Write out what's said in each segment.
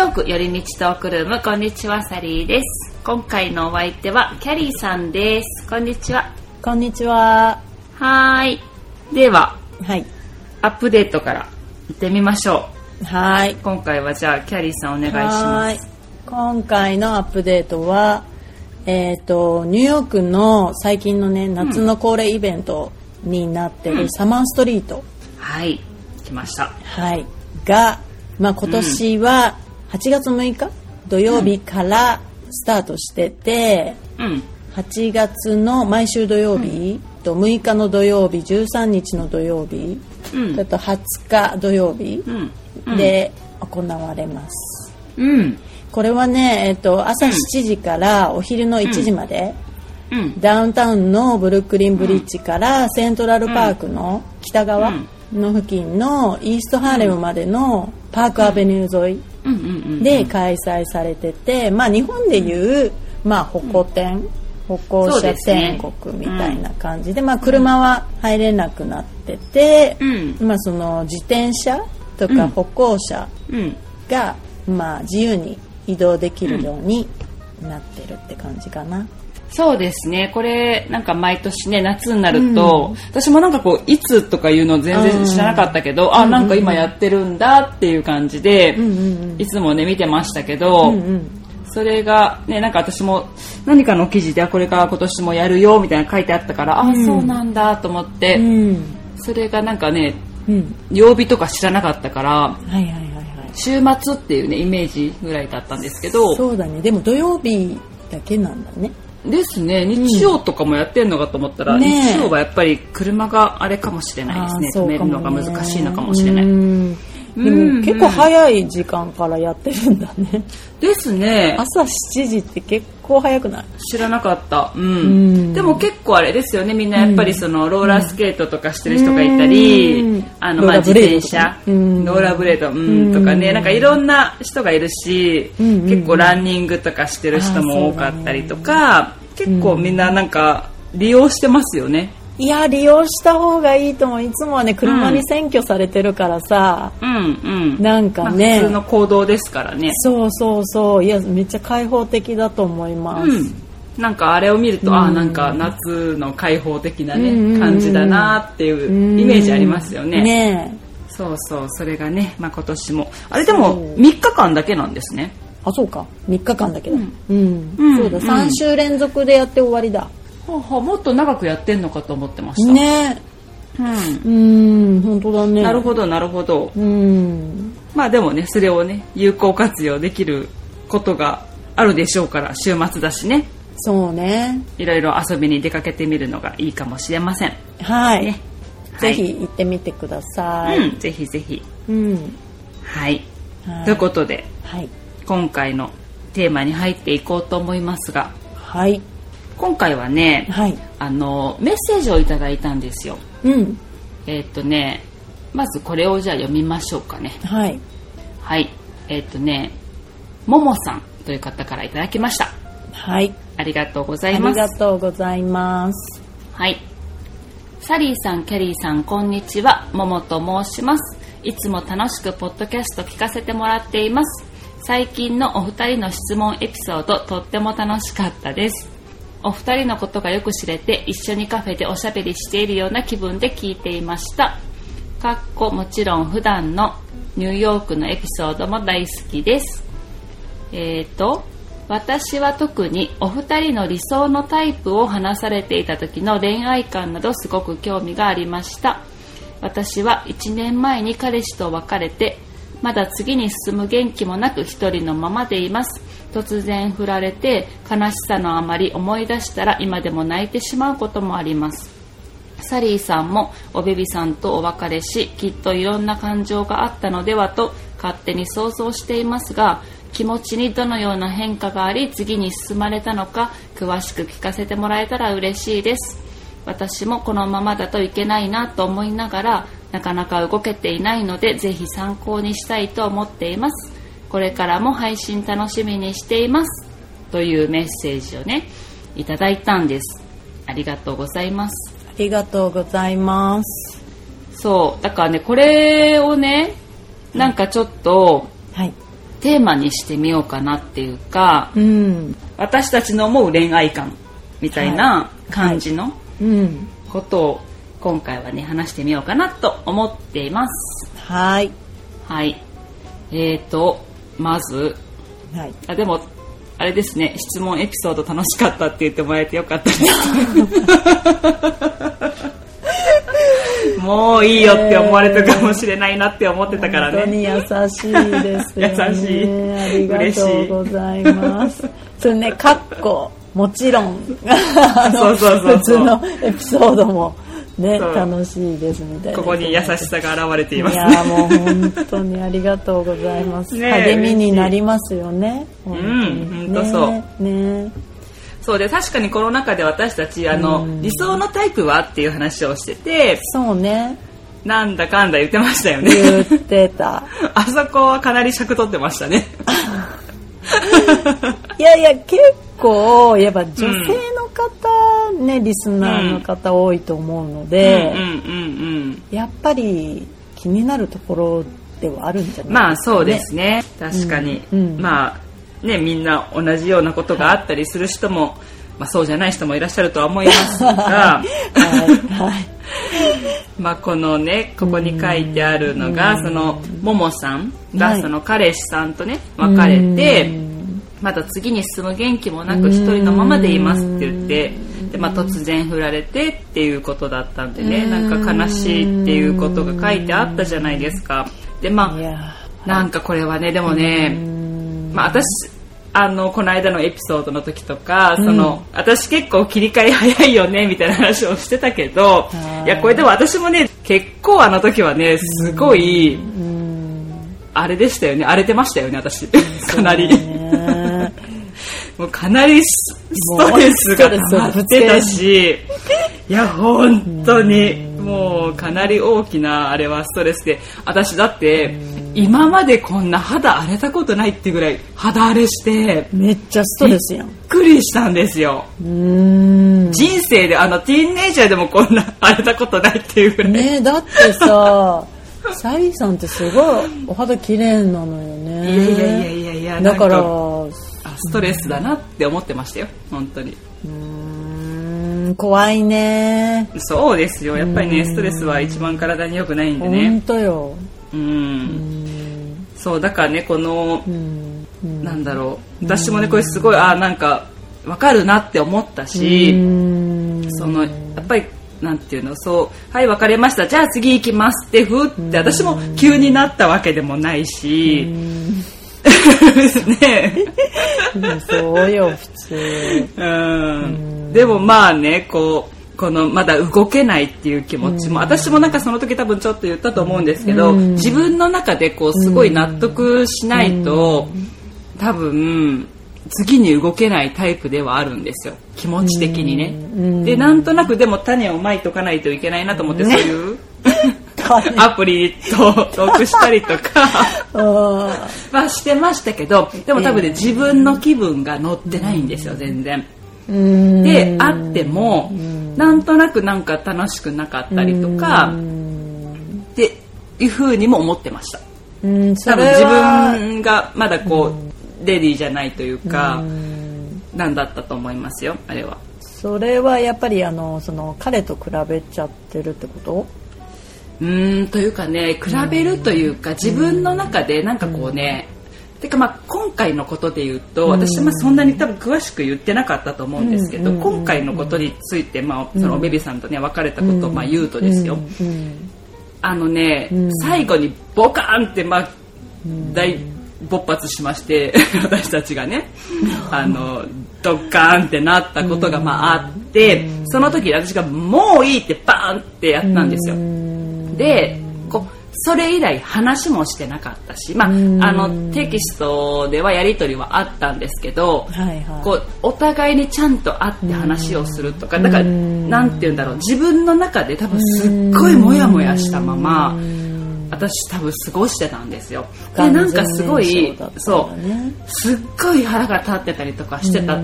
ヨーク寄り道トークルームこんにちはサリーです。今回のお相手はキャリーさんです。こんにちは。こんにちは。はーい。でははい。アップデートから行ってみましょはい。う今回はじゃあキャリーさんお願いします。今回のアップデートは、えっ、と、ニューヨークの最近のね、夏の恒例イベントになってるサマーストリート、はい。来ました。はい。が、まあ今年は8月6日土曜日からスタートしてて、うん。8月の毎週土曜日、と6日の土曜日13日の土曜日、うん。あと20日土曜日うん。で行われます、うん。これはね、えっと、朝7時からお昼の1時まで、うん。ダウンタウンのブルックリンブリッジからセントラルパークの北側の付近のイーストハーレムまでのパークアベニュー沿いうんうんうんで開催されてて、まあ日本でいう、まあ歩行天、歩行者天国みたいな感じで、まあ車は入れなくなってて、うん。まあその自転車とうん。か歩行者うん。が、まあ自由に移動できるようになってるって感じかな。そうですねこれなんか毎年ね夏になると、私もなんかこういつとかいうの全然知らなかったけど、あなんか今やってるんだっていう感じで、うんうんいつもね見てましたけど、うん。うんそれがねなんか私も何かの記事であこれから今年もやるよみたいな書いてあったから、あそうなんだと思って、うん。それがなんかねうん。曜日とか知らなかったからはいはい。週末っていうねイメージぐらいだったんですけどそうだね。でも土曜日だけなんだね。ですね。日曜とかもやってんのかと思ったら、ねえ。日曜はやっぱり車があれかもしれないですね。あーそう止めるのが難しいのかもしれないうん結構早い時間からやってるんだね。ですね。朝7時って結構早くない？知らなかった、うん。うん。でも結構あれですよね。みんなやっぱりそのローラースケートとかしてる人がいたり、うん。あのまあ自転車。ローラーブレード、うん、とかね。なんかいろんな人がいるし、結構ランニングとかしてる人も多かったりとか、結構みんななんか利用してますよね。いや、利用した方がいいと思う。いつもはね、車に占拠されてるからさ、うんうん。なんかね、まあ普通の行動ですからね。そうそうそう。いや、めっちゃ開放的だと思います。うん。なんかあれを見ると、うんああなんか夏の開放的なね、うん感じだなっていうイメージありますよね。ねえそうそうそれがね、まあ、今年もあれでもそう3日間だけなんですね。あ、そうか。3日間だけど。うん。うんそうだ、うん3週連続でやって終わりだ。はあはあもっと長くやってんのかと思ってました。ねうん。うん、本当だね。なるほどなるほど。うん。まあでもねそれをね有効活用できることがあるでしょうから週末だしねそうね。いろいろ遊びに出かけてみるのがいいかもしれません。はい。ねぜひ行ってみてください。うん、ぜひぜひ。うん。はい。はいということではい。今回のテーマに入っていこうと思いますがはい。今回はねはい。あのメッセージをいただいたんですよ。うん。えーっとねまずこれをじゃあ読みましょうかね。はい。はい。えーっとねももさんという方からいただきました。はい。ありがとうござありいます。がとうございます。はい。サリーさん、キャリーさん、こんにちは。ももと申します。いつも楽しくポッドキャスト聞かせてもらっています。最近のお二人の質問エピソード、とっても楽しかったです。お二人のことがよく知れて、一緒にカフェでおしゃべりしているような気分で聞いていました。かっこもちろん普段のニューヨークのエピソードも大好きです。えー、と私は特にお二人の理想のタイプを話されていた時の恋愛観などすごく興味がありました私は1年前に彼氏と別れてまだ次に進む元気もなく一人のままでいます突然振られて悲しさのあまり思い出したら今でも泣いてしまうこともあります。サリーさんもおベビさんとお別れしきっといろんな感情があったのではと勝手に想像していますが気持ちにどのような変化があり次に進まれたのか詳しく聞かせてもらえたら嬉しいです。私もこのままだといけないなと思いながらなかなか動けていないのでぜひ参考にしたいと思っています。これからも配信楽しみにしていますというメッセージをねいただいたんです。ありがとうございます。ありがとうございます。そう。だからねこれをねなんかちょっとはい。テーマにしてみようかなっていうかうん。私たちの思う恋愛観みたいな感じのうん。ことを今回はね話してみようかなと思っています。はい。はい。えーとまず？はい。あでもあれですね質問エピソード楽しかったって言ってもらえてよかったです。もういいよって思われたかもしれないなって思ってたから本当にね優しいですよね。優しい。ありがとうございます。それねかっこもちろん。あ のそうそうそうそう。普通のエピソードもね楽しいですみたいな。ここに優しさが現れています。いやもう本当にありがとうございます、励みになりますよね。うん本当そう。ねね。そうで確かにこの中で私たちあの、理想のタイプはっていう話をしててそうね。なんだかんだ言ってましたよね。言ってた。あそこはかなり尺取ってましたね。いやいや結構やっぱ女性の方、ねリスナーの方多いと思うので、うん。うん。うん。やっぱり気になるところではあるんじゃうんないですか、ね、まあそうですね。確かに、うん。うん。まあねみんな同じようなことがあったりする人も、まあ、そうじゃない人もいらっしゃるとは思いますが。はい。はい。まあこのねここに書いてあるのがそのももさんはい。がその彼氏さんとね別れてまた次に進む元気もなく一人のままでいますって言ってで、まあ、突然振られてっていうことだったんでねなんか悲しいっていうことが書いてあったじゃないですか。でまあなんかこれはねでもねまあ私あのこの間のエピソードの時とか、その私結構切り替え早いよねみたいな話をしてたけどはい。いやこれでも私もね結構あの時はねすごいあれでしたよね。荒れてましたよね私。かなり。ねもうかなりスストレスが溜まってたし。いや本当に。もうかなり大きなあれはストレスで。私だって今までこんな肌荒れたことないっていうぐらい肌荒れしてめっちゃストレスやん。びっくりしたんですよ。うーん。人生であのティーンネイジャーでもこんな荒れたことないっていうぐらい、ねだってさサリーさんってすごいお肌綺麗なのよね。いやいやいやいやいやだからストレスだなって思ってましたよ。本当に。ーん怖いね。そうですよ。やっぱりねストレスは一番体に良くないんで本ね当よ。うん。そうだからねこのなんだろう。私もねこれすごいあなんかわかるなって思ったしうん。そのやっぱりなんていうのそうはい別れました。じゃあ次行きますってふーって私も急になったわけでもないしねうんそうよ普通。うん。でもまあねこうこのまだ動けないっていう気持ちも私もなんかその時多分ちょっと言ったと思うんですけど自分の中でこうすごい納得しないと多分次に動けないタイプではあるんですよ。気持ち的にね。でなんとなくでも種をまいとかないといけないなと思ってそういうアプリとトークしたりとか。あはしてましたけどでも多分ね自分の気分が乗ってないんですよ全然。であってもなんとなくなんか楽しくなかったりとかっていうふうにも思ってました。多分自分がまだこうレディーじゃないというかなんだったと思いますよあれは。それはやっぱりあのその彼と比べちゃってるってこと？うーんというかね比べるというか自分の中でなんかこうねてかまあ今回のことで言うと私はそんなに多分詳しく言ってなかったと思うんですけど今回のことについてまあそのおベビーさんとね別れたことをまあ言うとですよ。うん。あのね最後にボカーンってまあ大勃発しまして 私たちがねあのドッカーンってなったことがまああってその時私がもういいってバーンってやったんですよ。でこうそれ以来話もしてなかったし、まあ、あのテキストではやり取りはあったんですけど、はいはい。こうお互いにちゃんと会って話をするとかだからなんて言うんだろう自分の中で多分すっごいモヤモヤしたまま私多分過ごしてたんですよ。でなんかすごい完全燃焼だったそうすっごい腹が立ってたりとかしてた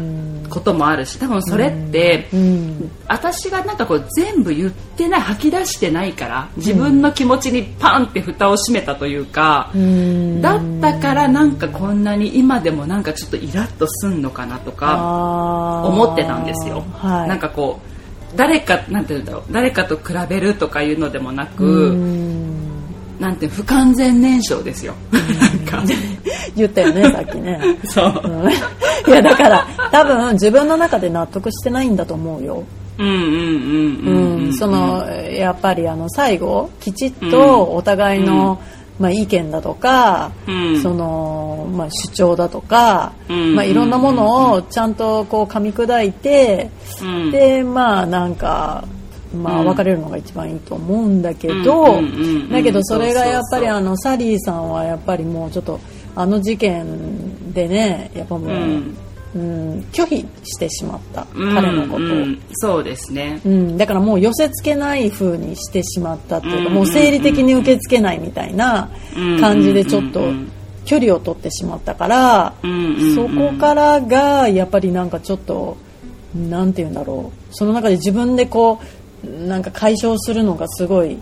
こともあるし多分それって、うん。私がなんかこう全部言ってない吐き出してないから自分の気持ちにパンって蓋を閉めたというか、うん。だったからなんかこんなに今でもなんかちょっとイラッとすんのかなとか思ってたんですよ。はい、なんかこう誰かなんて言うんだろう誰かと比べるとかいうのでもなく、うん。なんて不完全燃焼ですよ。言ったよねさっきね。そう。うん。いやだから多分自分の中で納得してないんだと思うよ、うんうんうんうんうん。そのやっぱりあの最後きちっとお互いの、まあ、意見だとか、うん。そのまあ、主張だとか、うんまあ、いろんなものをちゃんとこう噛み砕いて、うん。でまあなんか、まあ、うん。別れるのが一番いいと思うんだけど、うんうんうんうん。だけどそれがやっぱりあのサリーさんはやっぱりもうちょっとあの事件でねやっぱもう、うんうん拒否してしまった、うん彼のことを。うんそうですね。うん、だからもう寄せ付けない風にしてしまったっていうか、うんもう生理的に受け付けないみたいな感じでちょっとうん距離を取ってしまったから、そこからがやっぱりなんかちょっとなんて言うんだろうその中で自分でこうなんか解消するのがすごい、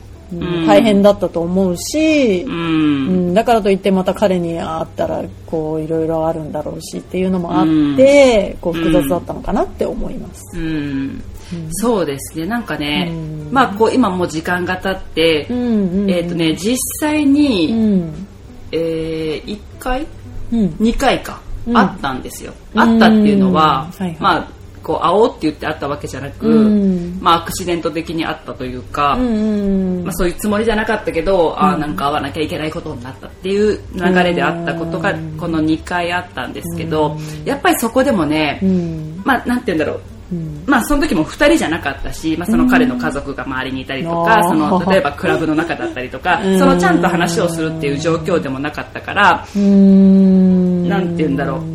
大変だったと思うし、ううん。んだからといってまた彼に会ったらこういろいろあるんだろうしっていうのもあって、こう複雑だったのかなって思います。うん。そうですね。なんかね、うん。まあこう今もう時間が経って、えっ、とね実際うに、ん。えー、1回？うん。2回か、うん。あったんですよ。あったっていうのは、まあこう会おうって言って会ったわけじゃなく、うん。まあアクシデント的にあったというか、うんうんまあ、そういうつもりじゃなかったけど、ああなんか会わなきゃいけないことになったっていう流れであったことがうん。この2回あったんですけど、やっぱりそこでもね、うん。まあなんて言うんだろう。うん。まあその時も2人じゃなかったし、まあ、その彼の家族が周りにいたりとか、うん。その例えばクラブの中だったりとか、うん。そのちゃんと話をするっていう状況でもなかったから、うん。なんて言うんだろう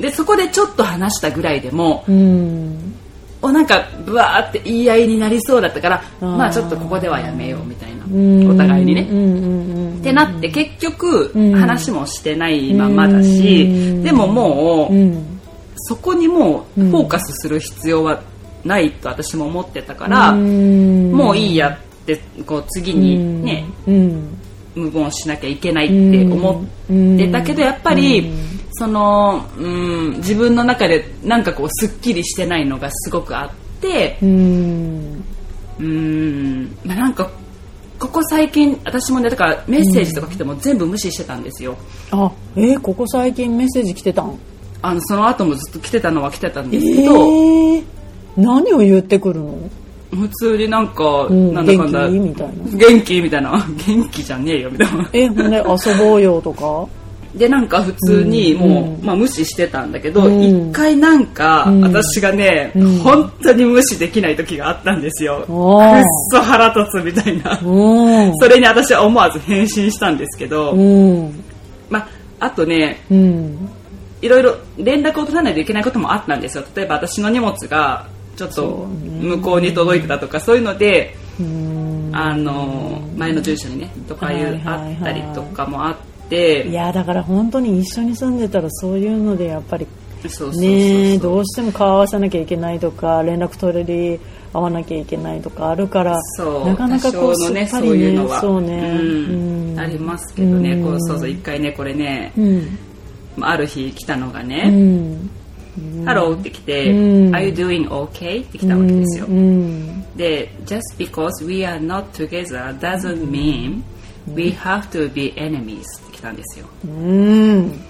でそこでちょっと話したぐらいでも、うん。おなんかブワーって言い合いになりそうだったから、うんまあちょっとここではやめようみたいな、うん。お互いにね。ってなって結局うん。話もしてないままだし、うん。でももう、うん。そこにもうフォーカスする必要はないと私も思ってたから、うん。もういいやってこう次にね、うん。無言しなきゃいけないって思ってたけどやっぱり、その、うん、自分の中でなんかこうすっきりしてないのがすごくあってうん。うん、まあ、なんかここ最近私もねだからメッセージとか来ても全部無視してたんですよ。あえーここ最近メッセージ来てたん？あのその後もずっと来てたのは来てたんえですけど、ー何を言ってくるの？普通になんか、うんなんだかんだ元気？みたいな。元気？みたいな。元気じゃねえよみたいな。えほんで遊ぼうよとか？でなんか普通にもう、うんまあ、無視してたんだけどうん。一、回なんか、うん。私がね、うん。本当に無視できない時があったんですよ。くっそ腹立つみたいな。うん。それに私は思わず返信したんですけど、うん。まあ、あとねうん。いろいろ連絡を取らないといけないこともあったんですよ。例えば私の荷物がちょっと向こうに届いてたとかそういうのでうん。あの前の住所にねとかいう、あったりとかもあって。いやだから本当に一緒に住んでたらそういうのでやっぱりねえどうしても顔合わせなきゃいけないとか連絡取り合わなきゃいけないとかあるからなかなかこう多少のねすっぱりそういうのは。そうね、うん。ありますけどね、うん。こうそうそう一回ねこれね、うん。ある日来たのがうねん「ハロー」って来て「うん。Are you doing okay?」って来たわけですよ、うん。で「Just because we are not together doesn't mean we have to be enemies」って来たんですよ。うん。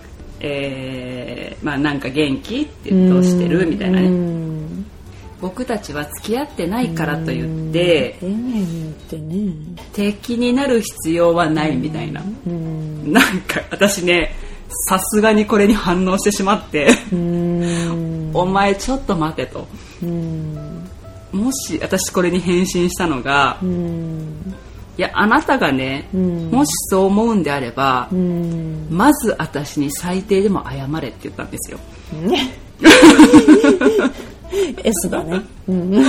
えー、まあなんか元気ってどうしてる？みたいなうねん。僕たちは付き合ってないからと言って丁寧に言ってね。敵になる必要はないみたいな。うん。なんか私ねさすがにこれに反応してしまってうん。お前ちょっと待てと。うん。もし私これに返信したのがうんいやあなたがねうん。もしそう思うんであればうん。まず私に最低でも謝れって言ったんですよ。ね。S だね。うん。い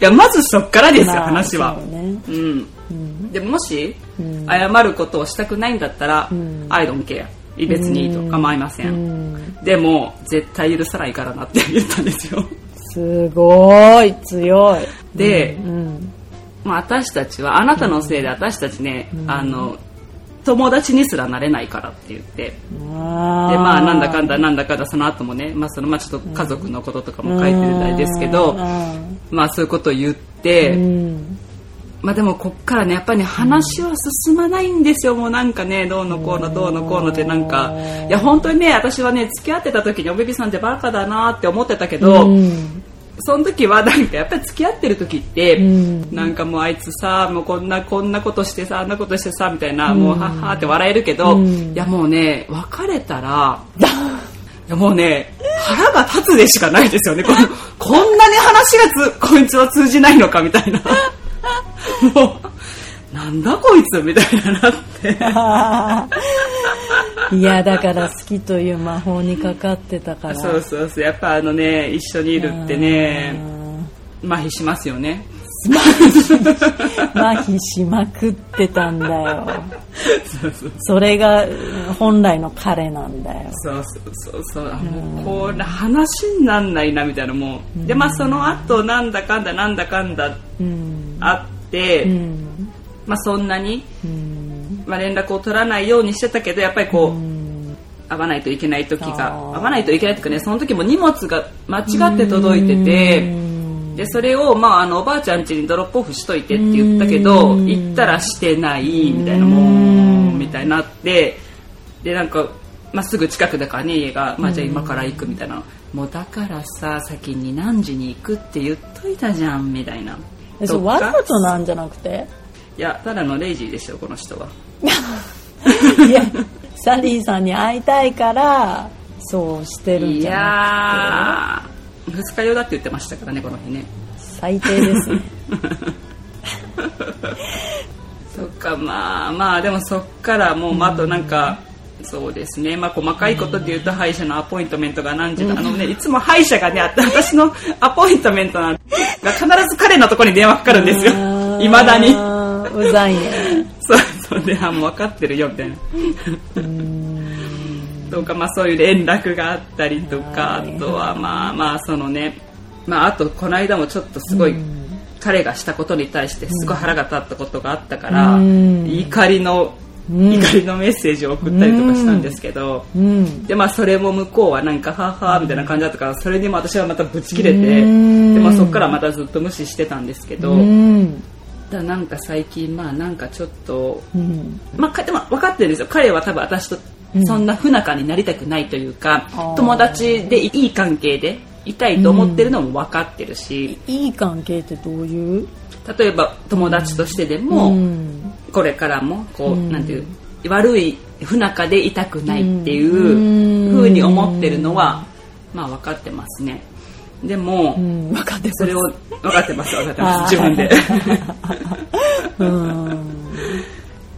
やまずそっからですよまあ話は。そうね。うん。でももしうん。謝ることをしたくないんだったらん。I don't care 別にいいと構いません、うん。でも絶対許さないからなって言ったん。ですよすごい強いで、うんまあ、私たちはあなたのせいで私たちね、あの友達にすらなれないからって言って。であまあなんだかんだなんだかんだその後もね、まあそのまあ、ちょっと家族のこととかも書いてるみたいですけど、まあそういうことを言って、うん。まあでもこっからねやっぱりね話は進まないんですよ。もうなんかねどうのこうのどうのこうのってなんか。いや本当にね私はね付き合ってた時におべびさんってバカだなって思ってたけど、うんその時はなんかやっぱり付き合ってる時って、ん。なんかもうあいつさもうこんなこんなことしてさあんなことしてさみたいな、もうはっはって笑えるけど、うん。いやもうね別れたらいやもうね腹が立つでしかないですよね。このこんなに話がつこいつは通じないのかみたいな。もうなんだこいつみたいななって いやだから好きという魔法にかかってたから。そうそうそう。やっぱあのね一緒にいるってね麻痺しますよね。麻痺しまくってたんだよ。そうそうそれがうん本来の彼なんだよ。そうそうそうそう。あもうこれ話になんないなみたいな。もうでまあその後なんだかんだなんだかんだうん。あって、うん。まあそんなに、うんまあ、連絡を取らないようにしてたけどやっぱりこう、うん。会わないといけない時が会わないといけないとかねその時も荷物が間違って届いててうん。でそれを、まあ、あのおばあちゃん家にドロップオフしといてって言ったけどうん。行ったらしてないみたいなもうみたいにな。ってでなんか、まあ、すぐ近くだからね家が、まあ、じゃあ今から行くみたいな。もうだからさ先に何時に行くって言っといたじゃんみたいな。えそうわざとなんじゃなくて？いやただのレイジーでしょこの人は。いやサリーさんに会いたいからそうしてるんいじゃなやー二日酔いだって言ってましたからねこの日ね。最低ですね。そっかまあまあでもそっからもう、まあ、あとなんか、そうですね。まあ細かいことで言うと歯医者のアポイントメントが何時だ、あのねいつも歯医者がねあ私のアポイントメントが必ず彼のところに電話かかるんですよ。いまだに。うざいねそうそうであもう分かってるよみたいな。とかまあそういう連絡があったりとかあはい。とはまあまあそのねまああとこの間もちょっとすごい彼がしたことに対してすごい腹が立ったことがあったからうん。怒りのうん。怒りのメッセージを送ったりとかしたんですけどうん。でまあそれも向こうはなんかははみたいな感じだったからそれにも私はまたブチ切れてうん。でまあそこからまたずっと無視してたんですけどだなんか最近まあなんかちょっとうん。まあ、かでも分かってるんですよ。彼は多分私とそんな不仲になりたくないというか、あー。友達でいい関係でいたいと思ってるのも分かってるし、いい関係ってどういう？例えば友達としてでも、うん。これからもこう、うん。なんていう悪い不仲でいたくないっていうん。うふうに思ってるのは、まあ分かってますねでも、うん分かってます。それを分かってます分かってます自分で。うん。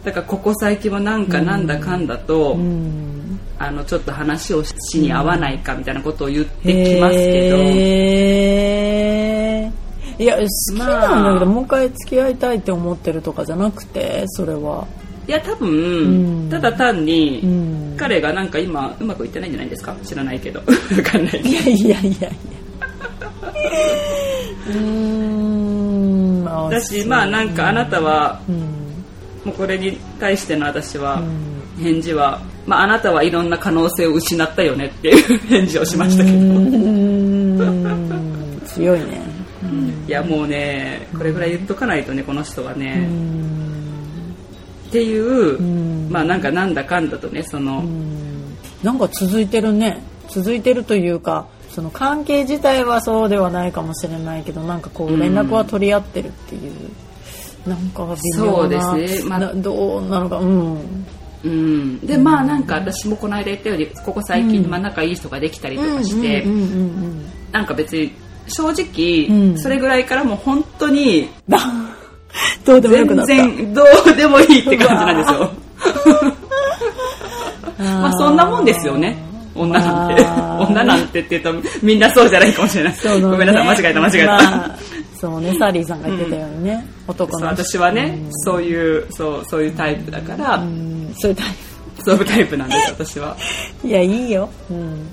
だからここ最近はなんかなんだかんだと、うん。あのちょっと話をしに合わないかみたいなことを言ってきますけど、へー。いや好きなんだけど、まあ。もう一回付き合いたいって思ってるとかじゃなくてそれは。いや多分、うん。ただ単に、うん。彼がなんか今うまくいってないんじゃないですか？知らないけど。わかんないいやいやいやいやうーん。あだしまあなんかあなたはうん。もうこれに対しての私は返事は、まあ、あなたはいろんな可能性を失ったよねっていう 返事をしましたけど、強いね。いやもうねこれぐらい言っとかないとねこの人はね、うん。っていう、ん。まあなんかなんだかんだとねその、なんか続いてるね。続いてるというかその関係自体はそうではないかもしれないけどなんかこう連絡は取り合ってるっていう、なんか微妙なそうですね。まあなどうなのかうん。うん、でまあなんか私もこの間言ったようにここ最近、まあ仲いい人ができたりとかして、うんうんうんなんか別に正直、うん。それぐらいからもう本当にうん どうでもよくな全った。然どうでもいいって感じなんですよ。まあそんなもんですよね女なんて女なんてって言うとみんなそうじゃないかもしれない、そうごめんなさい間違えた間違えた、まあそうねサリーさんが言ってたようにね、男そうの私はね、そういうそうそういうタイプだから、うんそういうタイ遊ぶタイプなんです私は。いやいいよ、うん、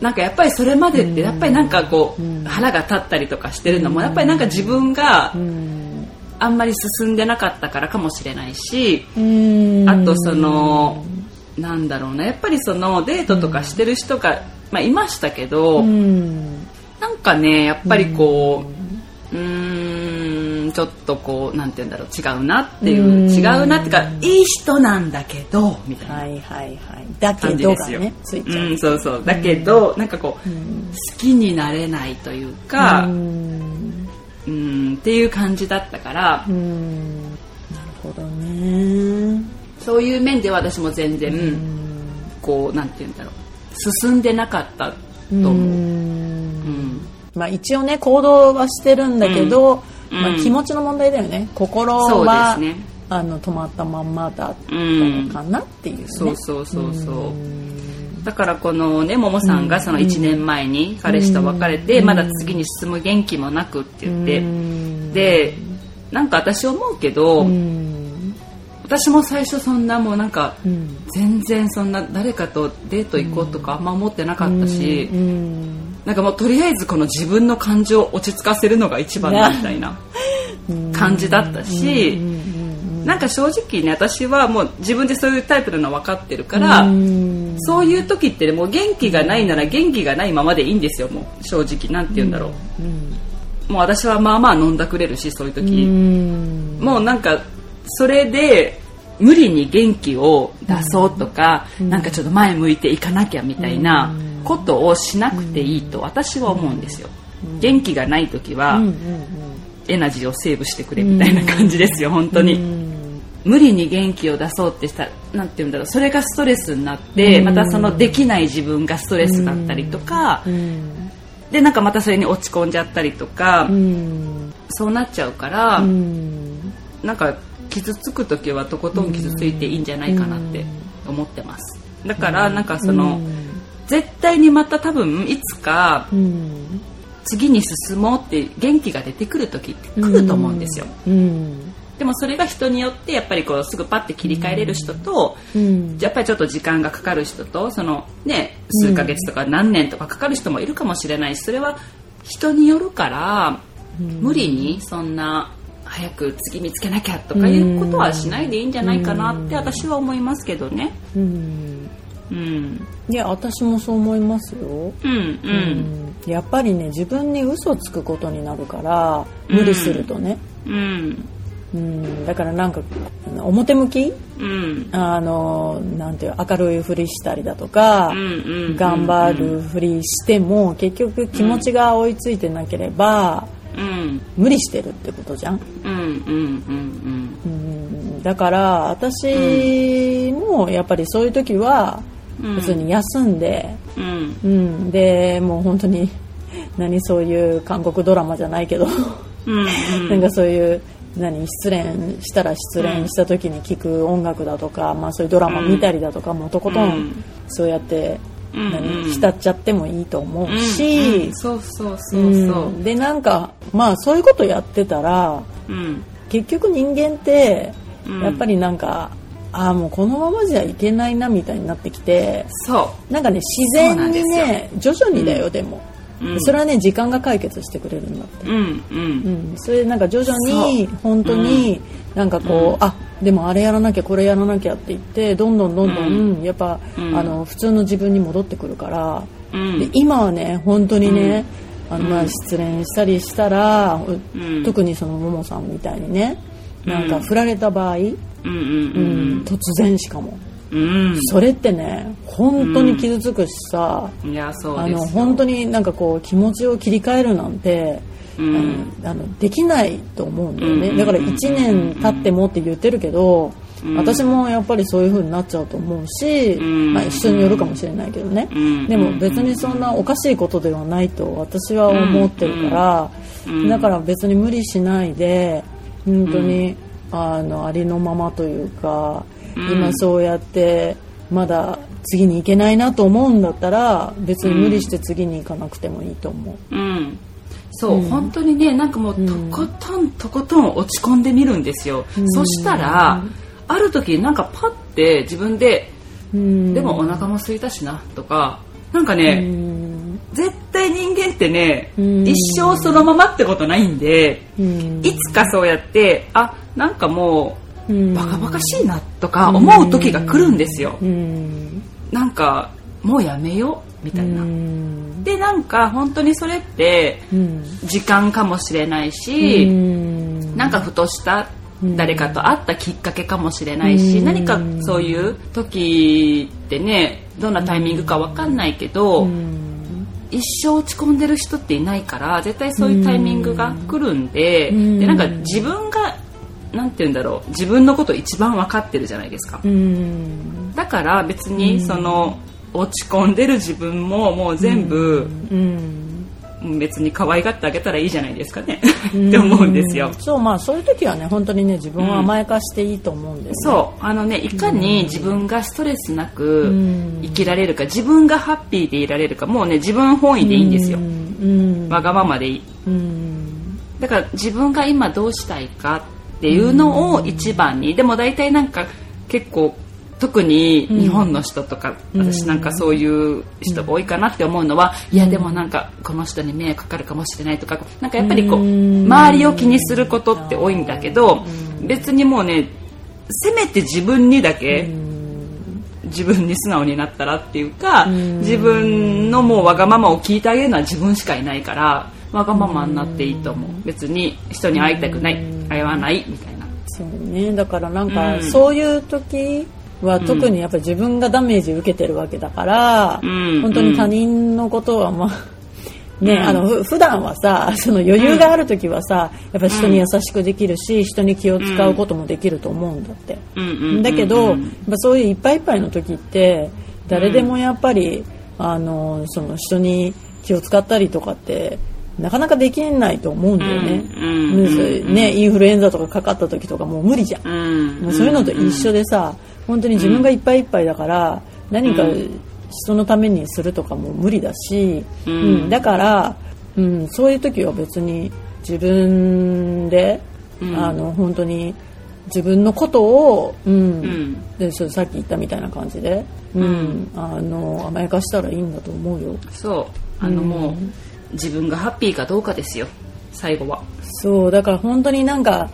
なんかやっぱりそれまでってやっぱりなんかこう腹が立ったりとかしてるのもやっぱりなんか自分がうん。あんまり進んでなかったからかもしれないしうん。あとそのなんだろうな。やっぱりそのデートとかしてる人が、まあ、いましたけど、うん。なんかねやっぱりこううーんちょっとこうなんて言うんだろう違うなっていううん。違うなっていうかいい人なんだけどみたいなはいはいはい。だけ感じどがですよ。ねついちゃう。うん、そうそう。だけど、なんかこう、好きになれないというか、うん。うん、っていう感じだったから、うん。なるほどねそういう面では私も全然、こうなんて言うんだろう。進んでなかったと思う。うん。まあ一応ね行動はしてるんだけど、うん。まあ、気持ちの問題だよね。心そうは、ですね。あの止まったまんまだったうんのかなっていうね、そうそうそうそう。だからこのねももさんがその1年前に彼氏と別れて、まだ次に進む元気もなくって言って、うん。でなんか私思うけど、うん私も最初そんなもうなんか、うん。全然そんな誰かとデート行こうとかあんま思ってなかったし、うん。なんかもうとりあえずこの自分の感情を落ち着かせるのが一番だみたいな感じだったし、なんか正直ね私はもう自分でそういうタイプなの分かってるから、うん。そういう時ってねもう元気がないなら元気がないままでいいんですよもう正直。なんて言うんだろう、もう私はまあまあ飲んだくれるしそういう時、うん。もうなんかそれで無理に元気を出そうとか、なんかちょっと前向いていかなきゃみたいなことをしなくていいと私は思うんですよ、元気がない時はうんうんエナジーをセーブしてくれみたいな感じですよ本当に、うん。無理に元気を出そうってしたなんて言うんだろうそれがストレスになって、またそのできない自分がストレスだったりとか、うん。でなんかまたそれに落ち込んじゃったりとか、うん。そうなっちゃうから、うん。なんか傷つく時はとことん傷ついていいんじゃないかなって思ってます。だからなんかその、絶対にまた多分いつかうん。次に進もうって元気が出てくる時って来ると思うんですよ、うん。でもそれが人によってやっぱりこうすぐパッて切り替えれる人と、うん。やっぱりちょっと時間がかかる人とそのね数ヶ月とか何年とかかかる人もいるかもしれないしそれは人によるから、無理にそんな早く次見つけなきゃとかいうことはしないでいいんじゃないかなって私は思いますけどね。うん。うん、いや私もそう思いますよ。うん、うん、やっぱりね自分に嘘つくことになるから無理するとね、うん、うん、だからなんか表向き？うん、あのなんていう明るいふりしたりだとか、うん、うん、頑張るふりしても結局気持ちが追いついてなければ、うん、無理してるってことじゃん、うん、うん、うん、うん、だから私もやっぱりそういう時はうん、普通に休んで、うん、うん、でもう本当に 何そういう韓国ドラマじゃないけどうん、なんかそういう何失恋したら失恋した時に聴く音楽だとか、まあ、そういうドラマ見たりだとか、もうとことうん。ん。そうやって、浸っちゃってもいいと思ううん。し、そうそうそうそう、うん。でなんかまあそういうことやってたらうん、結局人間ってうん。やっぱりなんか、ああもうこのままじゃいけないなみたいになってきてそう。なんかね自然にね徐々にだよ、でも、うん。それはね時間が解決してくれるんだって。うんうん。うん、それでなんか徐々に本当になんかこう、あでもあれやらなきゃこれやらなきゃって言ってどんどんどんどん、やっぱ、うん。あの普通の自分に戻ってくるから、うん。で今はね本当にね、あのまあ失恋したりしたら、うん。特にそのももさんみたいにねなんか振られた場合、うんうんうん突然しかも。うん。それってね本当に傷つくしさ、いやそうあの本当になんかこう気持ちを切り替えるなんて、うん。あのできないと思うんだよね、うん。だから1年経ってもって言ってるけど、うん。私もやっぱりそういう風になっちゃうと思うし、うん。まあ、一緒によるかもしれないけどね、うん。でも別にそんなおかしいことではないと私は思ってるから、うん。だから別に無理しないで本当に、あのありのままというか、うん。今そうやってまだ次に行けないなと思うんだったら別に無理して次に行かなくてもいいと思う。うんそう、本当にねなんかもうとことんとことん落ち込んでみるんですよ、そしたらある時なんかパッて自分でうん。でもお腹も空いたしなとかなんかね、うん。絶対人間ってね、うん。一生そのままってことないんで、うん。いつかそうやってあなんかもううん。バカバカしいなとか思う時が来るんですよ、うん。なんかもうやめようみたいな、うん。でなんか本当にそれってうん。時間かもしれないし、うん。なんかふとした誰かと会ったきっかけかもしれないし、うん。何かそういう時ってねどんなタイミングか分かんないけど、うん。一生落ち込んでる人っていないから絶対そういうタイミングが来るんで,、うん。でなんか自分がなんて言うんだろう自分のこと一番分かってるじゃないですか、うん。だから別にその落ち込んでる自分ももう全部うん。別に可愛がってあげたらいいじゃないですかね。って思うんですよ。そうまあそういう時はね本当にね自分を甘やかしていいと思うんです。よ、そう。あのねいかに自分がストレスなくうん。生きられるか自分がハッピーでいられるかもうね自分本位でいいんですよ。うん。わがままでいい。うん。だから自分が今どうしたいかっていうのを一番に。でも大体なんか結構特に日本の人とか、うん。私なんかそういう人が多いかなって思うのは、いやでもなんかこの人に迷惑かかるかもしれないとかなんかやっぱりこう、うん。周りを気にすることって多いんだけど、別にもうねせめて自分にだけ、自分に素直になったらっていうか、ん。自分のもうわがままを聞いてあげるのは自分しかいないからわがままになっていいと思う。別に人に会いたくない会わないみたいな。そうね。だからなんか、うん。そういう時は特にやっぱり自分がダメージ受けてるわけだから、うん。本当に他人のことはまあね、うん。あのふ普段はさその余裕がある時はさ、やっぱ人に優しくできるし人に気を使うこともできると思うんだって、うん。うん。うん。うん。だけど、やっぱそういういっぱいいっぱいの時って誰でもやっぱり、あのその人に気を使ったりとかってなかなかできないと思うんだよね,、うん。うん。うん。うんねインフルエンザとかかかった時とかもう無理じゃん、うん。もうそういうのと一緒でさ本当に自分がいっぱいいっぱいだから何か人のためにするとかも無理だし、うん。うん。だから、うん、そういう時は別に自分で、うん。あの本当に自分のことを、うん。ん。でさっき言ったみたいな感じで、うん。あの甘やかしたらいいんだと思うよ。そう。あのもう、自分がハッピーかどうかですよ。最後は。そうだから本当になんか、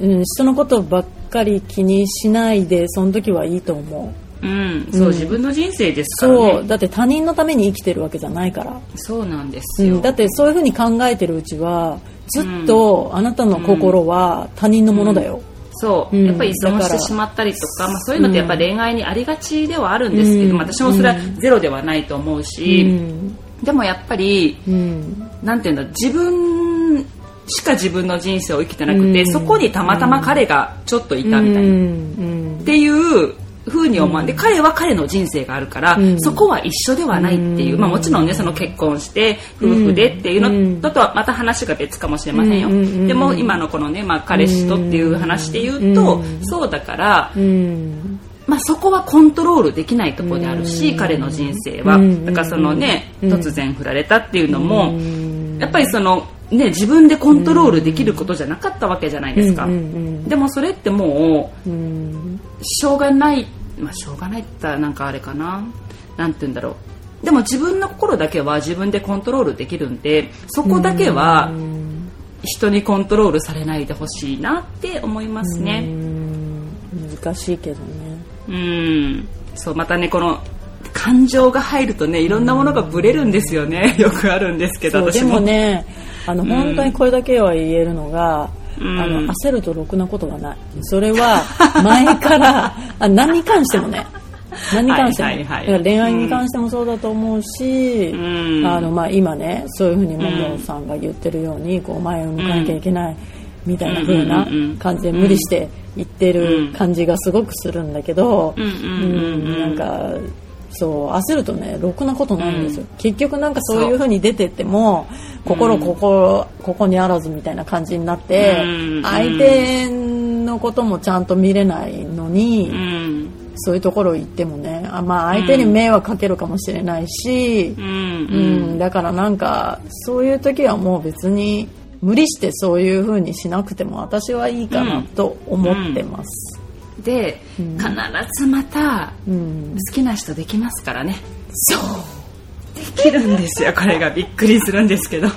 うん、人のことばっかり気にしないでその時はいいと思う。うんそう、うん。自分の人生ですからね。そうだって他人のために生きてるわけじゃないから、そうなんですよ、うん、だってそういうふうに考えてるうちはずっとあなたの心は他人のものだよ、そう、うん。やっぱり依存してしまったりとか、まあ、そういうのってやっぱ恋愛にありがちではあるんですけど、うん。まあ私もそれはゼロではないと思うし、うん。でもやっぱりうん。なんていうんだ自分しか自分の人生を生きてなくて、うん。そこにたまたま彼がちょっといたみたいな、っうん。ていう風に思う。ん。で、彼は彼の人生があるから、うん。そこは一緒ではないっていう、うん。まあ、もちろんねその結婚して夫婦でっていううん。のとはまた話が別かもしれませんよ、うんでも今のこのね、まあ、彼氏とっていう話で言うと、うんそうだから、うん。まあ、そこはコントロールできないところであるし、うん。彼の人生は、うん。だからそのね、うん。突然振られたっていうのも、うん。やっぱりその、ね、自分でコントロールできることじゃなかったわけじゃないですか、うんうんでもそれってもううんしょうがない。まあしょうがないって言ったらなんかあれかな。なんて言うんだろう。でも自分の心だけは自分でコントロールできるんでそこだけはうん人にコントロールされないでほしいなって思いますうねん。難しいけどね。うん。そうまたねこの感情が入るとねいろんなものがブレるんですよね。よくあるんですけど私も。もねあの本当にこれだけは言えるのが、うん。あの焦るとろくなことがない。それは前から あ何に関してもね。何に関しても、はいはいはい。だから恋愛に関してもそうだと思うし、うん。あのまあ、今ねそういうふうにももさんが言ってるようにこう前を向かなきゃいけないみたいな風な感じで無理して言ってる感じがすごくするんだけど、うん。うんなんかそう焦るとねろくなことないんですよ、結局なんかそういう風に出てっても心ここここにあらずみたいな感じになって、うん。相手のこともちゃんと見れないのに、うん。そういうところ行ってもねあまあ相手に迷惑かけるかもしれないしう、ん。うん。だからなんかそういう時はもう別に無理してそういう風にしなくても私はいいかなと思ってます。で、必ずまたうん。好きな人できますからね。そう。できるんですよ。これがびっくりするんですけど。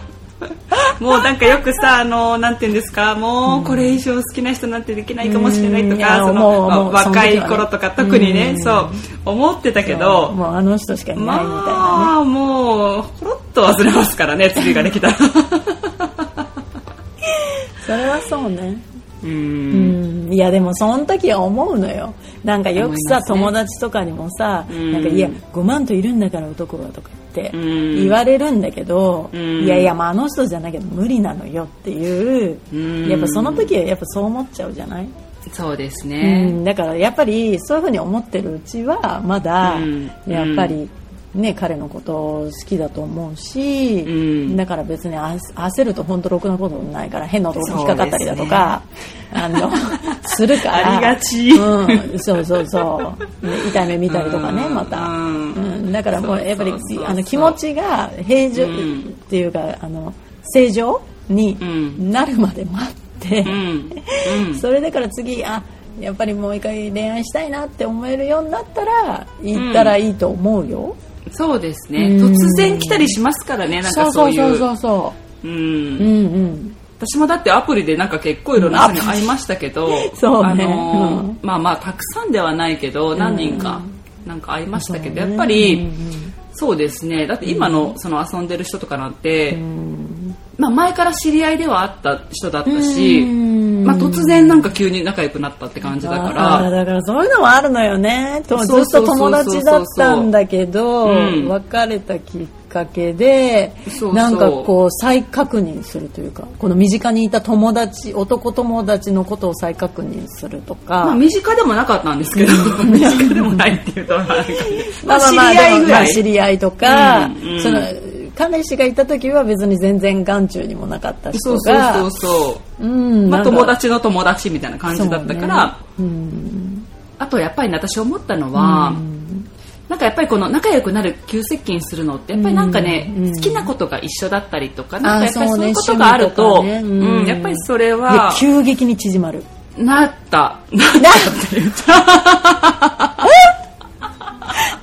もうなんかよくさあのなんて言うんですか。もうこれ以上好きな人なんてできないかもしれないとうん。そのまもうもう若い頃とか特にね。うん。そう。思ってたけど。もうあの人しかいないみたいなね、まあもうほろっと忘れますからね。次ができたら。それはそうねううん。んいやでもその時は思うのよ。なんかよくさ、ね。友達とかにもさ、うん。なんかいや5万といるんだから男はとか言ってうん。言われるんだけど、うん。いやいや、まあ、あの人じゃなきゃ無理なのよっていう、うん。やっぱその時はやっぱそう思っちゃうじゃない、そうですうねん、だからやっぱりそういうふうに思ってるうちはまだうん。やっぱり、ね、彼のことを好きだと思うし、うん。だから別にあ焦ると本当ろくなことないから変なところに引っかかったりだとか、あの するから。ありがち。うん、そうそうそう。ね痛い目見たりとかねうん。また、うん。うん、だからもうやっぱりあの気持ちが平常、うん。っていうかあの正常にうん。なるまで待って、うん。うん。それだから次あやっぱりもう一回恋愛したいなって思えるようになったら行ったらいいと思うよ、そうですね。うん。突然来たりしますからねなんかそういうそうそう。そうう。ん。うんうん。私もだってアプリでなんか結構いろんな人に会いましたけど、そうね。あのーうん。まあまあたくさんではないけど何人かなんか会いましたけど、やっぱうりんそうですね。だって今のその遊んでる人とかなんて、うん。まあ、前から知り合いではあった人だったし、うんまあ、突然なんか急に仲良くなったって感じだから。だからそういうのもあるのよね。とずっと友達だったんだけどうん。別れたきっかけでなんかこう再確認するというかこの身近にいた友達男友達のことを再確認するとか、まあ、身近でもなかったんですけど身近でもないっていうとまあ知り合いぐらい。まあ知り合いとか、うんうん。その彼氏がいた時は別に全然眼中にもなかった人そうそうがそうそう。うんまあ、友達の友達みたいな感じだったから、そうね。うん。あとやっぱりね私思ったのは、なんかやっぱりこの仲良くなる急接近するのってやっぱりなんかね、うん。好きなことが一緒だったりとかなんかやっぱりあそういうことがあると趣味とかね。うん。うんやっぱりそれは急激に縮まる。なった。なったって言った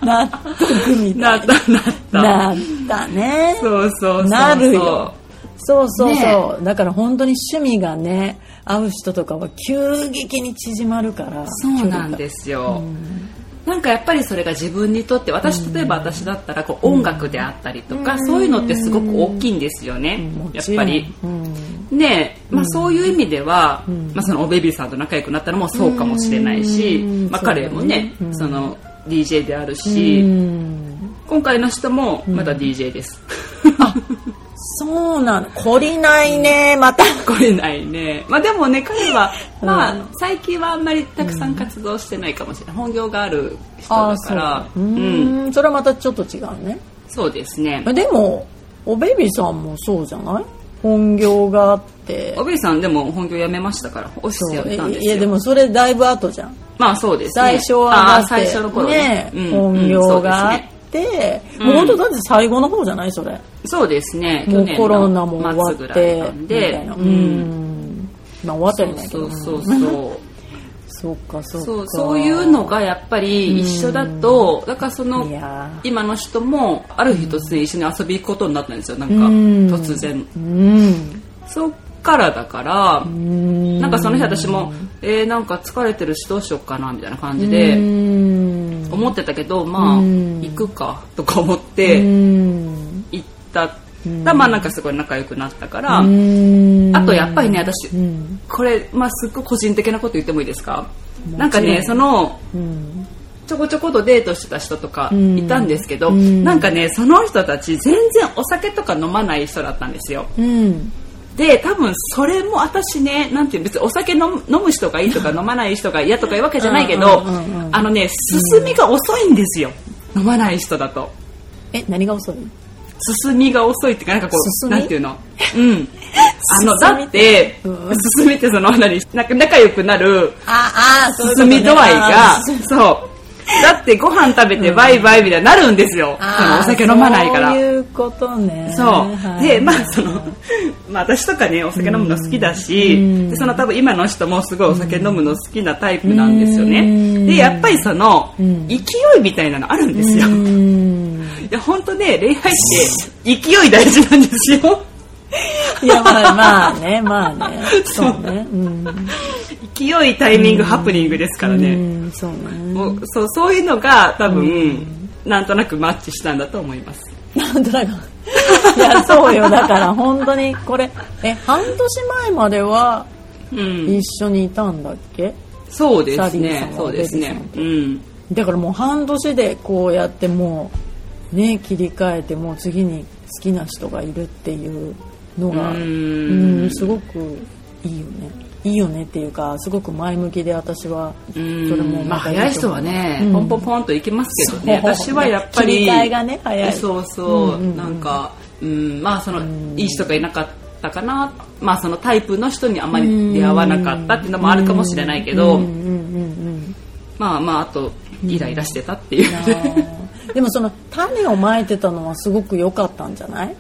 納得みたないったなった。なったね。そうそうそうそう。なるよ。そうそうそう、ねだから本当に趣味がね合う人とかは急激に縮まるから。そうなんですよ、なんかやっぱりそれが自分にとって私例えば私だったらこう音楽であったりとか、そういうのってすごく大きいんですよね、もちろん。やっぱり。うん。ねまあ、そういう意味では、ん。まあ、そのおベビーさんと仲良くなったのもそうかもしれないし、まあ、彼もね、うん。その DJ であるうし、ん。今回の人もまだ DJ です。そうなの懲りないねまた。これないね。まあでもね、彼は、まあうん最近はあんまりたくさん活動してないかもしれない。本業がある人だから、ううん、んそれはまたちょっと違うね。そうですね。でもおベビーさんもそうじゃない？本業があって。おベビーさんでも本業辞めましたから、オフィス辞めたんですよ。いやでもそれだいぶ後じゃんまあそうですね。最初は最初の頃ね。うん本業があっうんて、うん。もう本当だって最後の方じゃないそれ。そうですね。もう去年コロナも終わの末ぐらいってなんみたいで、な。ううん。んまあ終わったよねそうそうそうそう。そうかそうか。そうそういうのがやっぱり一緒だと、だからその今の人もある日突然一緒に遊び行くことになったんですよ。なんかうん。突然。うん。そっからだからうん。なんかその日私もえー、なんか疲れてるしどうしようかなみたいな感じでうん。思ってたけどまあうん。行くかとか思っうてん。行った。らまあなんかすごい仲良くなったからうん。あとやっぱりね私うん。これまあすっごい個人的なこと言ってもいいですか？なんかねそのうん。ちょこちょことデートしてた人とかいたんですけど、うん。なんかねその人たち全然お酒とか飲まない人だったんですよ。うんで多分それも私ねなんていうの別にお酒飲む飲む人がいいとか 飲まない人が嫌とかいうわけじゃないけどあのね進みが遅いんですよ。飲まない人だと。え何が遅い進みが遅いっていうかなんかこうなんていうの？うん。あのだってうん進みってその何？なんか仲良くなる進み度合いがそう だってご飯食べてバイバイみたいになるんですよ、そのお酒飲まないから。そういうことね。そう、はい。でまあその、まあ、私とかねお酒飲むの好きだし、うん。でその多分今の人もすごいお酒飲むの好きなタイプなんですよね、うん。でやっぱりその、うん。勢いみたいなのあるんですよ、う いんや本当ね恋愛って勢い大事なんですよ。いやまあまあねまあね。そうね。うん勢いタイミング、ハプニングですからね、うんそうね。もうそうそういうのが多分、なんとなくマッチしたんだと思います。なんとなく。いやそうよ。だから本当にこれえ半年前まではうん。一緒にいたんだっけ？そうですね。そうですね。デうん。だからもう半年でこうやってもうね切り替えてもう次に好きな人がいるっていうのがううんんすごくいいよねいいよねっていうかすごく前向きで私はそうん。れもまあ早い人はね、うん。ポンポンポンといきますけどね。私はやっぱり。切り替えがね早いそうそう、うんうんうん。なんか、うん、まあその、いい人がいなかったかな。まあそのタイプの人にあまり出会わなかったっていうのもあるかもしれないけど、うんうんうんうんまあまああとイライラしてたっていう、あー。でもその種をまいてたのはすごく良かったんじゃない？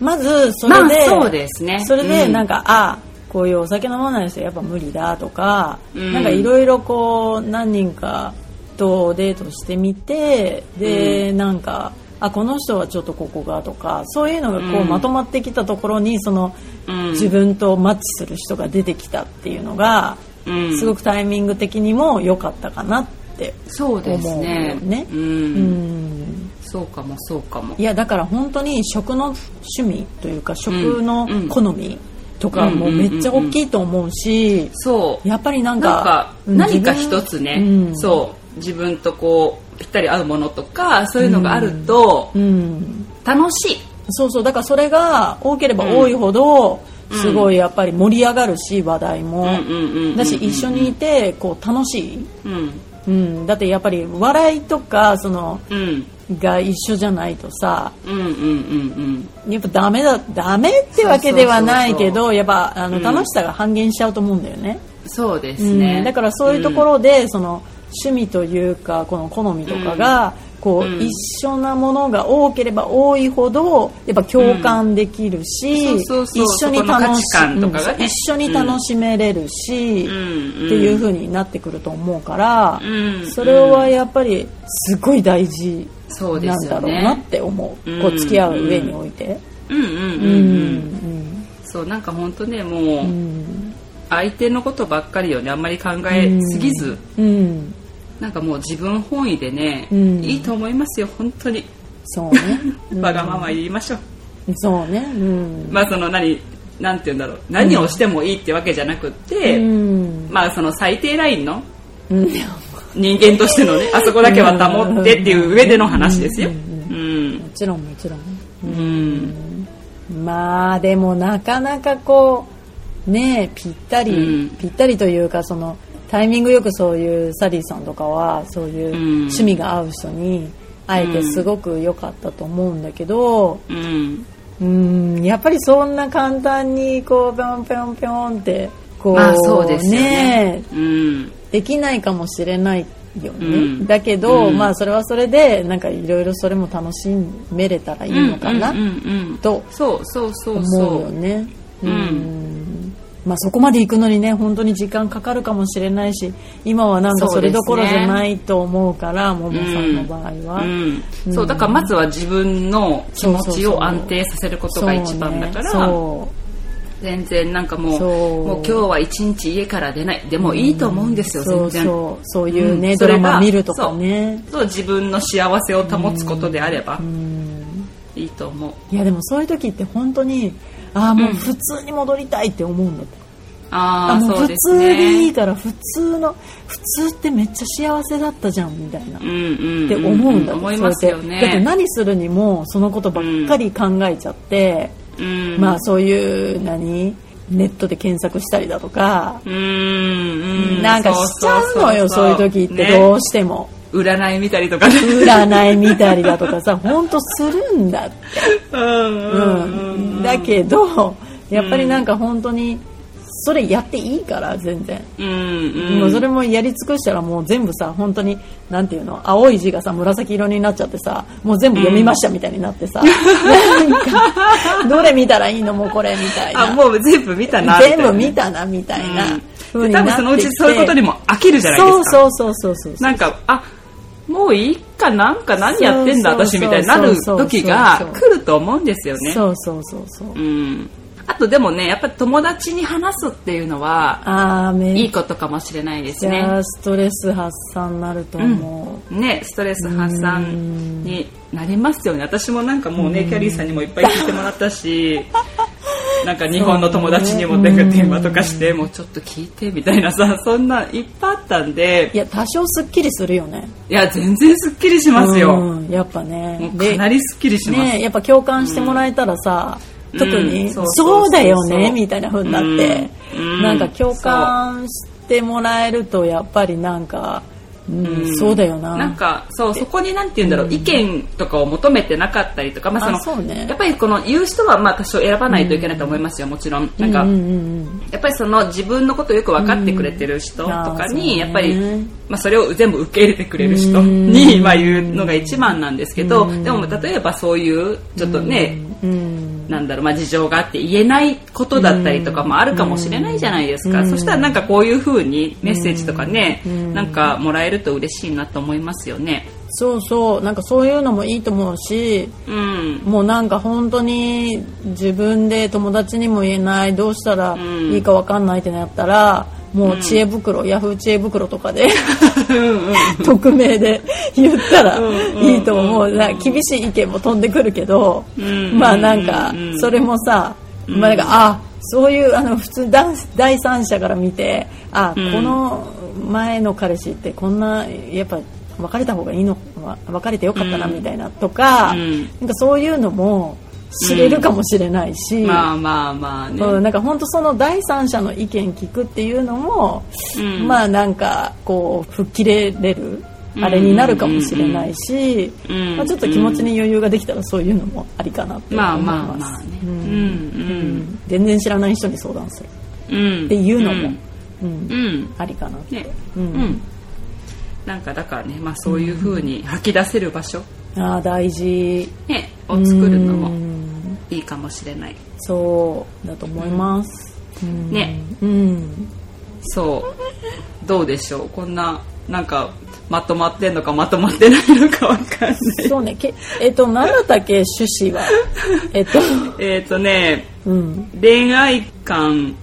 まずそれで、まあそうですね。それでうん。なんか、あこういうお酒飲まない人やっぱ無理だとか、うん。なんかいろいろこう何人かとデートしてみてで、なんかあこの人はちょっとここがとかそういうのがこう、うん。まとまってきたところにその、うん。自分とマッチする人が出てきたっていうのが、うん。すごくタイミング的にも良かったかなってそうです思うねよね。うん。うん。そうかもそうかも。いやだから本当に食の趣味というか食のうん。好みとかもめっちゃ大きいと思うしそう。やっぱりなんか何か一つね、うん。そう。自分とこうぴったり合うものとかそういうのがあるとうん。楽しい、そうそう。だからそれが多ければ多いほどうん。すごいやっぱり盛り上がるし話題も。だし一緒にいてこう楽しい、うん。うん、だってやっぱり笑いとかそのうんが一緒じゃないとさうんうんうんうん。やっぱダメだダメってわけではないけどやっぱあのうん。楽しさが半減しちゃうと思うんだよね、そうですうん。ね、だからそういうところで、その趣味というかこの好みとかが、こううん。一緒なものが多ければ多いほどやっぱ共感できるし、一緒に楽し一緒に楽しめれるし、うんっていう風になってくると思うから、うん。それはやっぱりすごい大事そうでなんすよね。だろうなって思う、うんこう付き合う上において。ううんうんうんうん。んそうなんか本当ねもう、うん。相手のことばっかりをねあんまり考えすぎず、うん。なんかもう自分本位でね、うん。いいと思いますよ本当に。そうね、うん。わがまま言いましょう、そうね。うん。まあその何なんて言うんだろう。何をしてもいいってわけじゃなくって、うん。まあその最低ラインのうん人間としてのねあそこだけは保ってっていう上での話ですよ。ううん。もちろんもちろん。うん。まあでもなかなかこうねえぴったり、うん。ぴったりというかそのタイミングよくそういうサリーさんとかはそういううん。趣味が合う人に会えてすごく良かったと思うんだけどうん。うんやっぱりそんな簡単にこうぴょんぴょんぴょんってこう、まあそうですよね。ね。えうん。できないかもしれないよね、うん。だけど、うん。まあそれはそれでなんかいろいろそれも楽しめれたらいいのかな、うんうんうんうん。とそうそうそう思そう。よね。うん。ん。まあそこまで行くのにね本当に時間かかるかもしれないし今はなんかそれどころじゃないと思うからももさんの場合は、うん。そうだからまずは自分の気持ちを安定させることが一番だからそ全然なんかもうもう今日は一日家から出ない。でもいいと思うんですよ、そう全然。そうそう。いうね、うん。ドラマ見るとかね。そう。自分の幸せを保つことであればうん。いいと思う。いやでもそういう時って本当にああもう普通に戻りたいって思うんだって、ああもう普通でいいねから普通の普通ってめっちゃ幸せだったじゃんみたいな、うんうんって思うんだって。思いますよそうやってだってね何するにもそのことばっかり考えちゃって、うんまあそういう何？ネットで検索したりだとか、うんうん。なんかしちゃうのよそういう時ってね。どうしても、占い見たりとかね。占い見たりだとかさ 本当するんだって、うんうん。うん、だけどやっぱりなんか本当にそれやっていいから全然、うんうん。もうそれもやり尽くしたらもう全部さ本当になんていうの青い字がさ紫色になっちゃってさもう全部読みましたみたいになってさ、なんかどれ見たらいいのもうこれみたいな。あもう全部見たなみたいな全部見たなみたいな多分そのうちそういうことにも飽きるじゃないですか。そうそうそうそうそうなんかあもういいかなんか何やってんだ私みたいになる時が来ると思うんですよね。そうそうそうそう。うんあとでもねやっぱり友達に話すっていうのはいいっことかもしれないですちねゃストレス発散になると思う、ねストレス発散になりますよね。私もなんかもうねキャリーさんにもいっぱい聞いてもらったし なんか日本の友達にもなんか電話とかしてもうちょっと聞いてみたいなさそんないっぱいあったんで。いや多少すっきりするよね。いや全然すっきりしますよ。うんやっぱもねうかなりすっきりします。ねやっぱ共感してもらえたらさ、うん特に、うんそうだよねみたいな風になって、うんなんか共感してもらえるとやっぱりなんか、うんうん。そうだよな。なんかそうそこになんて言うんだろう、意見とかを求めてなかったりとか、まあそのやっぱりこの言う人はまあ多少選ばないといけないと思いますよ、もちろん。なんか、やっぱりその自分のことをよく分かってくれてる人とかにねやっぱり、まあ、それを全部受け入れてくれる人にまあ言うのが一番なんですけどでも例えばそういうちょっとねうんなんだろうまあ事情があって言えないことだったりとかもあるかもしれないじゃないですか。そしたらなんかこういうふうにメッセージとかねなんかもらえると嬉しいなと思いますよね。そうそう。なんかそういうのもいいと思うしうん。もうなんか本当に自分で友達にも言えないどうしたらいいかわかんないってなったら、もう知恵袋、ヤフー知恵袋とかで匿名で言ったらいいと思う、な厳しい意見も飛んでくるけど、ん。まあなんかそれもさ、まあなんかあそういうあの普通だ第三者から見てあ、この前の彼氏ってこんなやっぱ別れた方がいいのわ別れてよかったなみたいなとか、うん。なんかそういうのも知れるかもしれないし、まあまあまあね。うんなんか本当その第三者の意見聞くっていうのも、うんまあなんかこう吹っ切れれるうんあれになるかもしれないし、うんまあ、ちょっと気持ちに余裕ができたらそういうのもありかなって思います。まあまあまあね。ううんん全然知らない人に相談するうんうん。っていうのも、うんうん。ありかなって。ね。ううんん。なんかだからね、まあそういう風に吐き出せる場所、ああ大事。ね、を作るのうもん。いいかもしれない。そうだと思います、うん。ね。うん。そう。どうでしょう？こんな、なんか、まとまってんのかまとまってないのかわかんない。そうね。けえっと何だったっけ？趣旨は。えっと。えっとね、うん。恋愛観、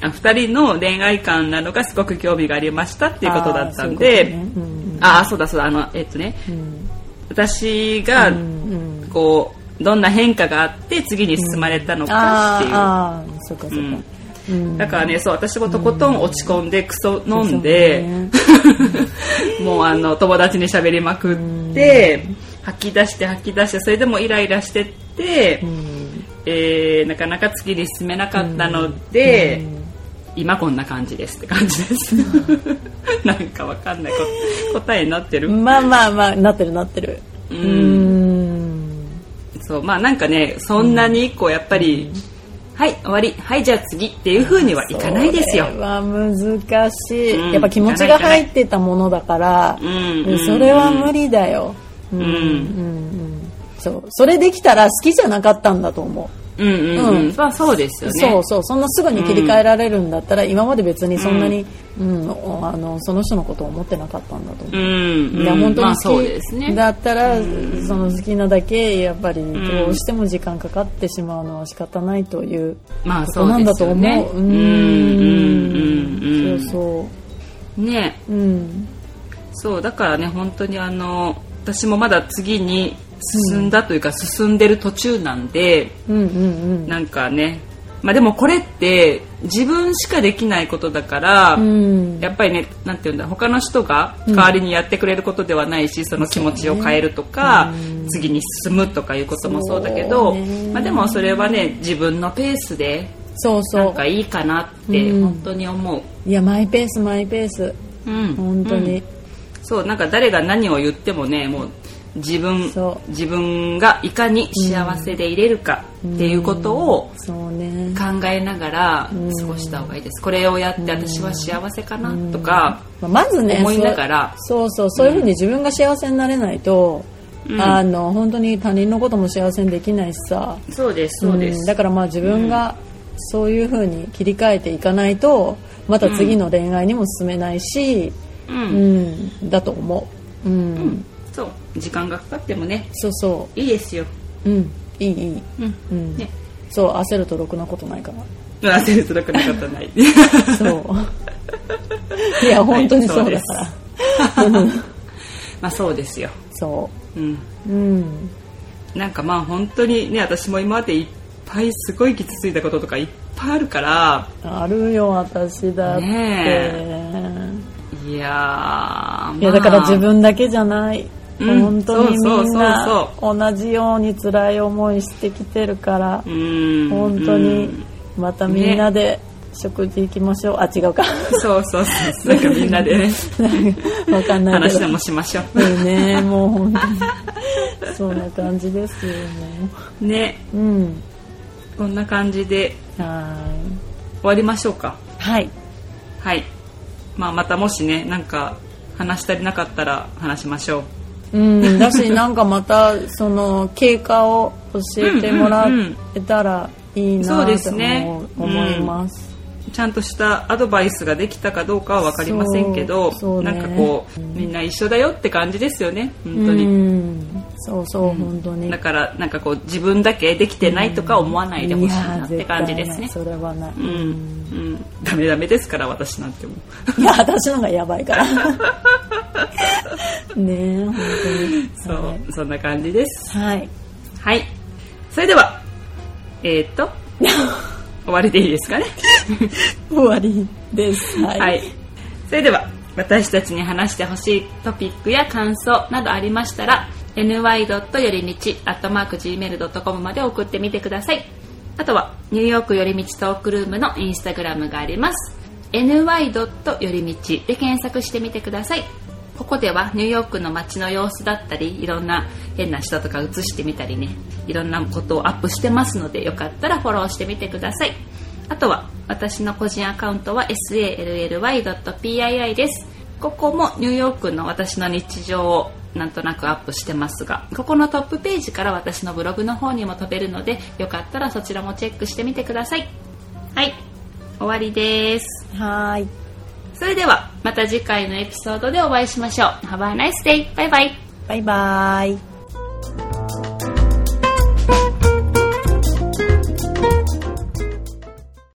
あ二人の恋愛観なのがすごく興味がありましたっていうことだったんで、あーそういうんああ、そうだそうだ、あの、えっとね、うん私が、うんうん。こう、どんな変化があって次に進まれたのかっていう。だからね、そう、私もとことん落ち込んでクソ飲んで、もうあの、友達に喋りまくって、吐き出して吐き出して、それでもイライラしてって、えーなかなか次に進めなかったので、今こんな感じですって感じです。なんかわかんないこ答えになってる。まあまあまあなってるなってる。うーん。そう、まあなんかね、そんなにこうやっぱり、はい、終わり、はい、じゃあ次っていう風にはいかないですよ。そ。れは難しい、うん。やっぱ気持ちが入ってたものだから、うん。うんそれは無理だよ、うん。ん。うん。うん。そう。それできたら好きじゃなかったんだと思ううんうんううんん。まあそうですよね。そうそうそんなすぐに切り替えられるんだったら、今まで別にそんなに、うんあのその人のことを思ってなかったんだと思う、うん、いや本当にまあそう好ですねき。だったら、その好きなだけやっぱりどうしても時間かかってしまうのは仕方ないというまあことそうなんだと思う。よね。ううんうんうんそうね、そう。うん。そうだからね本当にあの私もまだ次に進んだというか、進んでる途中なんでうんうんうん。なんかねまあでもこれって自分しかできないことだから、うん。やっぱりねなんていうんだ他の人が代わりにやってくれることではないし、その気持ちを変えるとか、次に進むとかいうこともそうだけど、ねまあ、でもそれはね自分のペースでそうそなんかいいかなってうん本当に思う。う。いや、マイペース、マイペース。うん本当に。そうなんか誰が何を言ってもねもう自分自分がいかに幸せでいれるかっていうことを考えながら過ごした方がいいです。これをやって私は幸せかなとかまずね思いながら。そうそうそういうふうに自分が幸せになれないと、うん。あの本当に他人のことも幸せにできないしさ。そうですそうです。んだからまあ自分がそういうふうに切り替えていかないとまた次の恋愛にも進めないし、ううん。んだと思う、うんそう。時間がかかってもね。そうそいいですよ。ううん。いいいい、うん。うん。ね。そう焦るとろくなことないから。焦るとなくなかったない。そう。いや本当にそうだから。うん。まあそうですよ。そう。ん。ううん。なんかまあ本当にね私も今までいっぱいすごい傷ついたこととかいっぱいあるから。あるよ私だって、ねいやー、まあいやだから自分だけじゃない、うん本当にみんな同じように辛い思いしてきてるから、うん。本当にまたみんなで食事行きましょう、あ違うか。そうそうそう。なんかみんなでね。わかんない話でもしましょう。いいね。もう本当に。そんな感じですよもね。ううん。こんな感じでは終わりましょうか。はい。はい。まあまたもしねなんか話し足りなかったら話しましょううん、だしなんかまたその経過を教えてもらえたらいいなと思思います。ちゃんとしたアドバイスができたかどうかは分かりませんけど、ね。なんかこうみんな一緒だよって感じですよね本当うに、ん、そうそう、本当に。だからなんかこう自分だけできてないとか思わないでほしいなって感じですねそれはない。うん、うん、ダメダメですから私なんてもいや私のがやばいから。ねえ本当そう、に。そんな感じですはい。はいそれではえー、っと 終わりでいいですかね？終わりです。はい。はい。それでは、私たちに話してほしいトピックや感想などありましたら、ny. よりみち gmail.com まで送ってみてください。あとは、ニューヨークよりみちトークルームのインスタグラムがあります。ny. よりみちで検索してみてください。ここではニューヨークの街の様子だったりいろんな変な人とか映してみたりねいろんなことをアップしてますのでよかったらフォローしてみてくださいあとは私の個人アカウントは sally.pii ですここもニューヨークの私の日常をなんとなくアップしてますがここのトップページから私のブログの方にも飛べるのでよかったらそちらもチェックしてみてくださいはい終わりですはい。それではまた次回のエピソードでお会いしましょう Have a nice day! バイバイバイバイ。